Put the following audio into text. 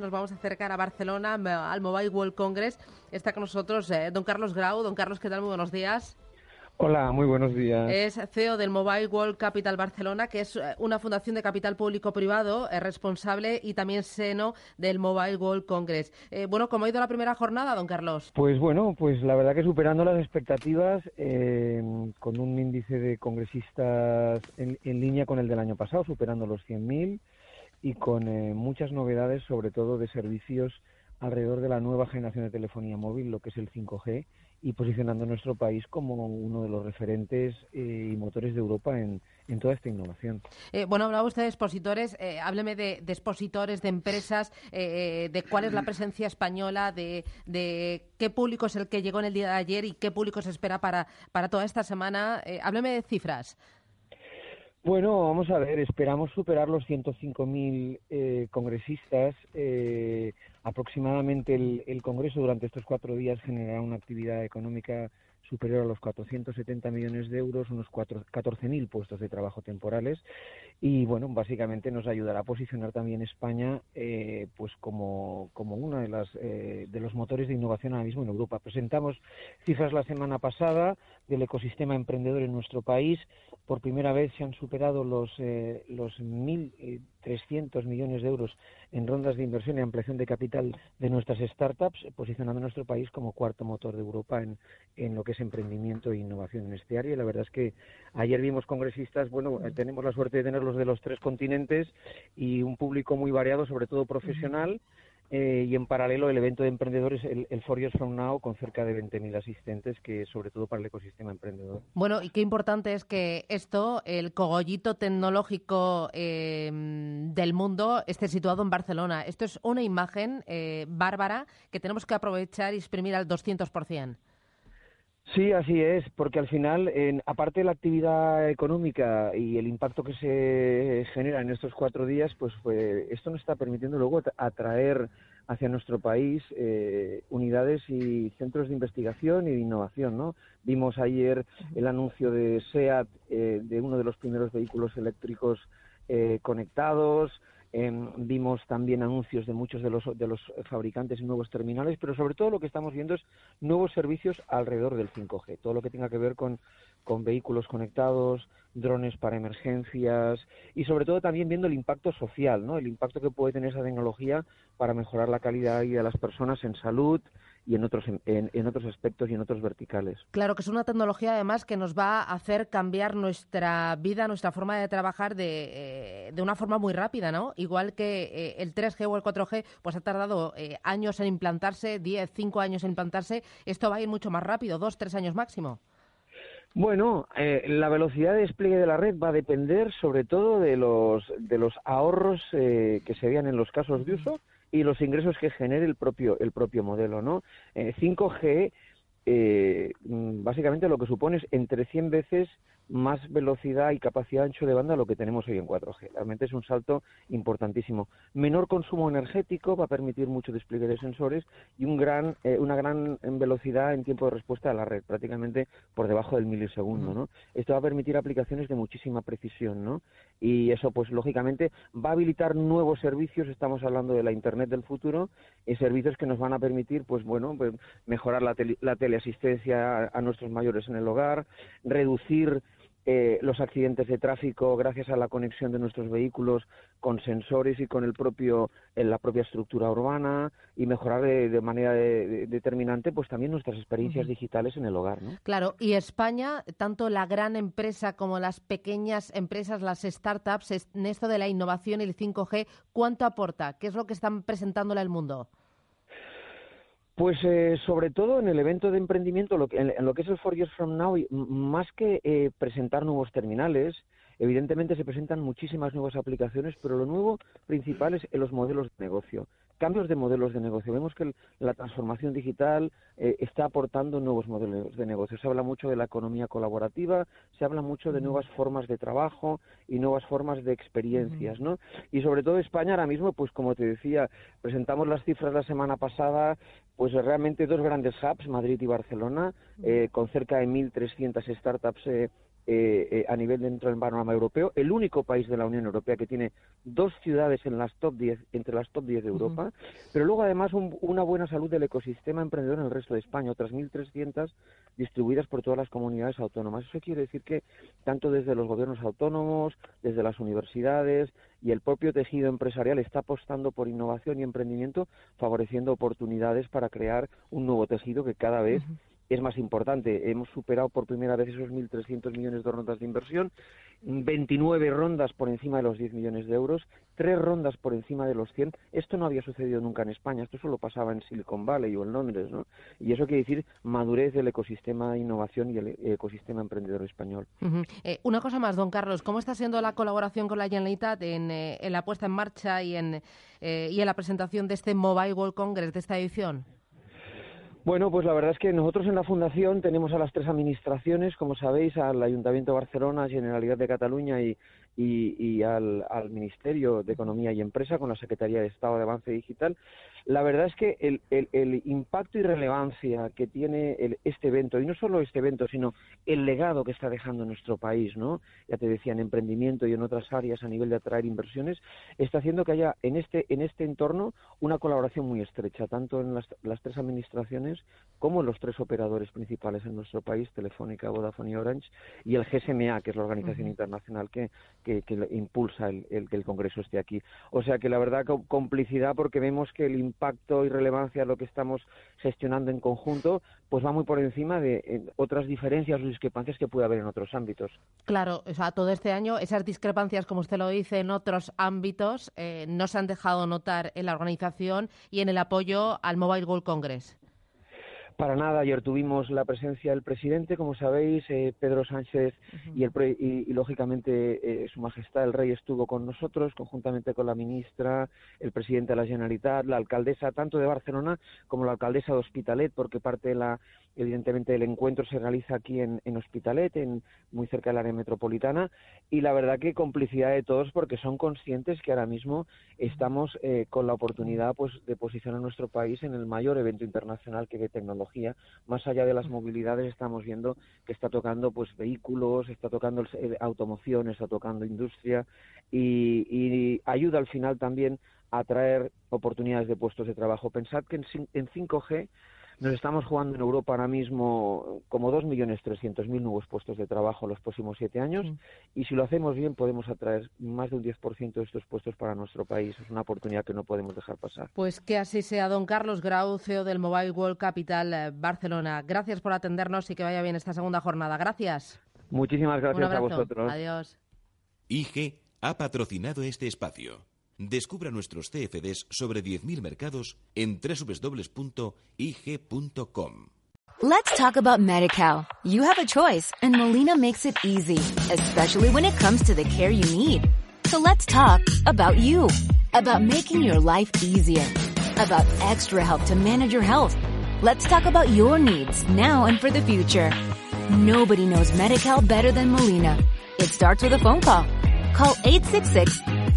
Nos vamos a acercar a Barcelona, al Mobile World Congress. Está con nosotros eh, don Carlos Grau. Don Carlos, ¿qué tal? Muy buenos días. Hola, muy buenos días. Es CEO del Mobile World Capital Barcelona, que es eh, una fundación de capital público-privado, es responsable y también seno del Mobile World Congress. Eh, bueno, ¿cómo ha ido la primera jornada, don Carlos? Pues bueno, pues la verdad que superando las expectativas, eh, con un índice de congresistas en, en, línea con el del año pasado, superando los 100.000 y con muchas novedades, sobre todo de servicios alrededor de la nueva generación de telefonía móvil, lo que es el 5G y posicionando nuestro país como uno de los referentes eh, y motores de Europa en, en toda esta innovación. Eh, bueno, hablaba usted de expositores, eh, hábleme de, de, expositores, de empresas, eh, de cuál es la presencia española, de, de, qué público es el que llegó en el día de ayer y qué público se espera para, para toda esta semana. hábleme de cifras. Bueno, vamos a ver, esperamos superar los 105.000 eh, congresistas. Eh, aproximadamente el, el, Congreso durante estos cuatro días generará una actividad económica superior a los 470 millones de euros, unos 14.000 puestos de trabajo temporales y bueno, básicamente nos ayudará a posicionar también España eh, pues como, como uno de, las, eh, de los motores de innovación ahora mismo en Europa. Presentamos cifras la semana pasada del ecosistema emprendedor en nuestro país. Por primera vez se han superado los, eh, los 1.300 millones de euros en rondas de inversión y ampliación de capital de nuestras startups, posicionando a nuestro país como cuarto motor de Europa en, en lo que es emprendimiento e innovación en este área. Y la verdad es que ayer vimos congresistas, bueno, tenemos la suerte de tenerlos de los tres continentes y un público muy variado, sobre todo profesional. Eh, y en paralelo el evento de emprendedores, el, el Four From Now, con cerca de 20.000 asistentes, que sobre todo para el ecosistema emprendedor. Bueno, y qué importante es que esto, el cogollito tecnológico eh, del mundo, esté situado en Barcelona. Esto es una imagen eh, bárbara que tenemos que aprovechar y exprimir al 200%. Sí, así es, porque al final, en, aparte de la actividad económica y el impacto que se genera en estos cuatro días, pues, pues esto nos está permitiendo luego atraer hacia nuestro país eh, unidades y centros de investigación y de innovación, ¿no? Vimos ayer el anuncio de SEAT eh, de uno de los primeros vehículos eléctricos eh, conectados, eh, vimos también anuncios de muchos de los, de los fabricantes y nuevos terminales, pero sobre todo lo que estamos viendo es nuevos servicios alrededor del 5G, todo lo que tenga que ver con, con vehículos conectados, drones para emergencias y sobre todo también viendo el impacto social, ¿no? el impacto que puede tener esa tecnología para mejorar la calidad de vida de las personas en salud, y en otros, en, en, otros aspectos y en otros verticales. Claro que es una tecnología además que nos va a hacer cambiar nuestra vida, nuestra forma de trabajar de, eh, de una forma muy rápida, ¿no? Igual que eh, el 3G o el 4G, pues ha tardado eh, años en implantarse, 10, 5 años en implantarse, esto va a ir mucho más rápido, 2, 3 años máximo. Bueno, eh, la velocidad de despliegue de la red va a depender sobre todo de los, de los ahorros eh, que se vean en los casos de uso y los ingresos que genere el propio, el propio modelo, ¿no? Eh, 5G eh, básicamente lo que supone es entre 100 veces más velocidad y capacidad ancho de banda lo que tenemos hoy en 4G. Realmente es un salto importantísimo. Menor consumo energético va a permitir mucho despliegue de sensores y un gran, eh, una gran velocidad en tiempo de respuesta a la red, prácticamente por debajo del milisegundo. ¿no? Esto va a permitir aplicaciones de muchísima precisión ¿no? y eso, pues lógicamente, va a habilitar nuevos servicios. Estamos hablando de la Internet del futuro y servicios que nos van a permitir, pues bueno, pues, mejorar la, tele, la teleasistencia a, a nuestros mayores en el hogar, reducir eh, los accidentes de tráfico gracias a la conexión de nuestros vehículos con sensores y con el propio en la propia estructura urbana y mejorar de, de manera de, de, determinante pues también nuestras experiencias uh -huh. digitales en el hogar ¿no? claro y España tanto la gran empresa como las pequeñas empresas las startups en esto de la innovación y el 5G cuánto aporta qué es lo que están presentándole al mundo pues eh, sobre todo en el evento de emprendimiento, lo que, en, en, lo que es el Four Years From Now, más que eh, presentar nuevos terminales, evidentemente se presentan muchísimas nuevas aplicaciones, pero lo nuevo principal es en los modelos de negocio. Cambios de modelos de negocio. Vemos que la transformación digital eh, está aportando nuevos modelos de negocio. Se habla mucho de la economía colaborativa, se habla mucho de nuevas formas de trabajo y nuevas formas de experiencias, ¿no? Y sobre todo España ahora mismo, pues como te decía, presentamos las cifras la semana pasada, pues realmente dos grandes hubs, Madrid y Barcelona, eh, con cerca de 1.300 startups eh, eh, eh, a nivel dentro del panorama europeo, el único país de la Unión Europea que tiene dos ciudades en las top 10, entre las top 10 de Europa, pero luego además una buena salud del ecosistema emprendedor en el resto de España, otras 1.300 distribuidas por todas las comunidades autónomas. Eso quiere decir que tanto desde los gobiernos autónomos, desde las universidades y el propio tejido empresarial está apostando por innovación y emprendimiento, favoreciendo oportunidades para crear un nuevo tejido que cada vez es más importante. Hemos superado por primera vez esos 1.300 millones de rondas de inversión, 29 rondas por encima de los 10 millones de euros, tres rondas por encima de los 100. Esto no había sucedido nunca en España, esto solo pasaba en Silicon Valley o en Londres, ¿no? Y eso quiere decir madurez del ecosistema de innovación y el ecosistema emprendedor español. Eh, una cosa más, don Carlos, ¿cómo está siendo la colaboración con la Generalitat en, eh, en la puesta en marcha y en, eh, y en la presentación de este Mobile World Congress, de esta edición? Bueno, pues la verdad es que nosotros en la Fundación tenemos a las tres administraciones, como sabéis, al Ayuntamiento de Barcelona, Generalidad de Cataluña y, al, al, Ministerio de Economía y Empresa con la Secretaría de Estado de Avance Digital. La verdad es que el, el, impacto y relevancia que tiene este evento, y no solo este evento, sino el legado que está dejando nuestro país, ¿no? ya te decía, en emprendimiento y en otras áreas a nivel de atraer inversiones, está haciendo que haya en este, en este entorno una colaboración muy estrecha, tanto en las, las tres administraciones como en los tres operadores principales en nuestro país, Telefónica, Vodafone y Orange, y el GSMA, que es la organización internacional que, que, impulsa el, que el Congreso esté aquí. O sea que la verdad complicidad porque vemos que el impacto y relevancia de lo que estamos gestionando en conjunto pues va muy por encima de otras diferencias o discrepancias que puede haber en otros ámbitos. Claro, o sea, todo este año esas discrepancias, como usted lo dice, en otros ámbitos eh, no se han dejado notar en la organización y en el apoyo al Mobile World Congress. Para nada, ayer tuvimos la presencia del presidente, como sabéis, eh, Pedro Sánchez, y, el, y, lógicamente eh, Su Majestad el Rey estuvo con nosotros, conjuntamente con la ministra, el presidente de la Generalitat, la alcaldesa tanto de Barcelona como la alcaldesa de Hospitalet, porque parte de la Evidentemente el encuentro se realiza aquí en, Hospitalet, en, muy cerca del área metropolitana, y la verdad que complicidad de todos porque son conscientes que ahora mismo estamos eh, con la oportunidad pues, de posicionar a nuestro país en el mayor evento internacional que tecnología. Más allá de las movilidades estamos viendo que está tocando pues vehículos, está tocando automoción, está tocando industria y, ayuda al final también a traer oportunidades de puestos de trabajo. Pensad que en, en 5G nos estamos jugando en Europa ahora mismo como 2.300.000 nuevos puestos de trabajo en los próximos siete años y si lo hacemos bien podemos atraer más de un 10% de estos puestos para nuestro país. Es una oportunidad que no podemos dejar pasar. Pues que así sea, don Carlos Grau, CEO del Mobile World Capital eh, Barcelona. Gracias por atendernos y que vaya bien esta segunda jornada. Gracias. Muchísimas gracias a vosotros. Adiós. IG ha patrocinado este espacio. Descubra nuestros CFDs sobre 10.000 mercados en www.ig.com. Let's talk about MediCal. You have a choice and Molina makes it easy, especially when it comes to the care you need. So let's talk about you, about making your life easier, about extra help to manage your health. Let's talk about your needs now and for the future. Nobody knows MediCal better than Molina. It starts with a phone call. Call 866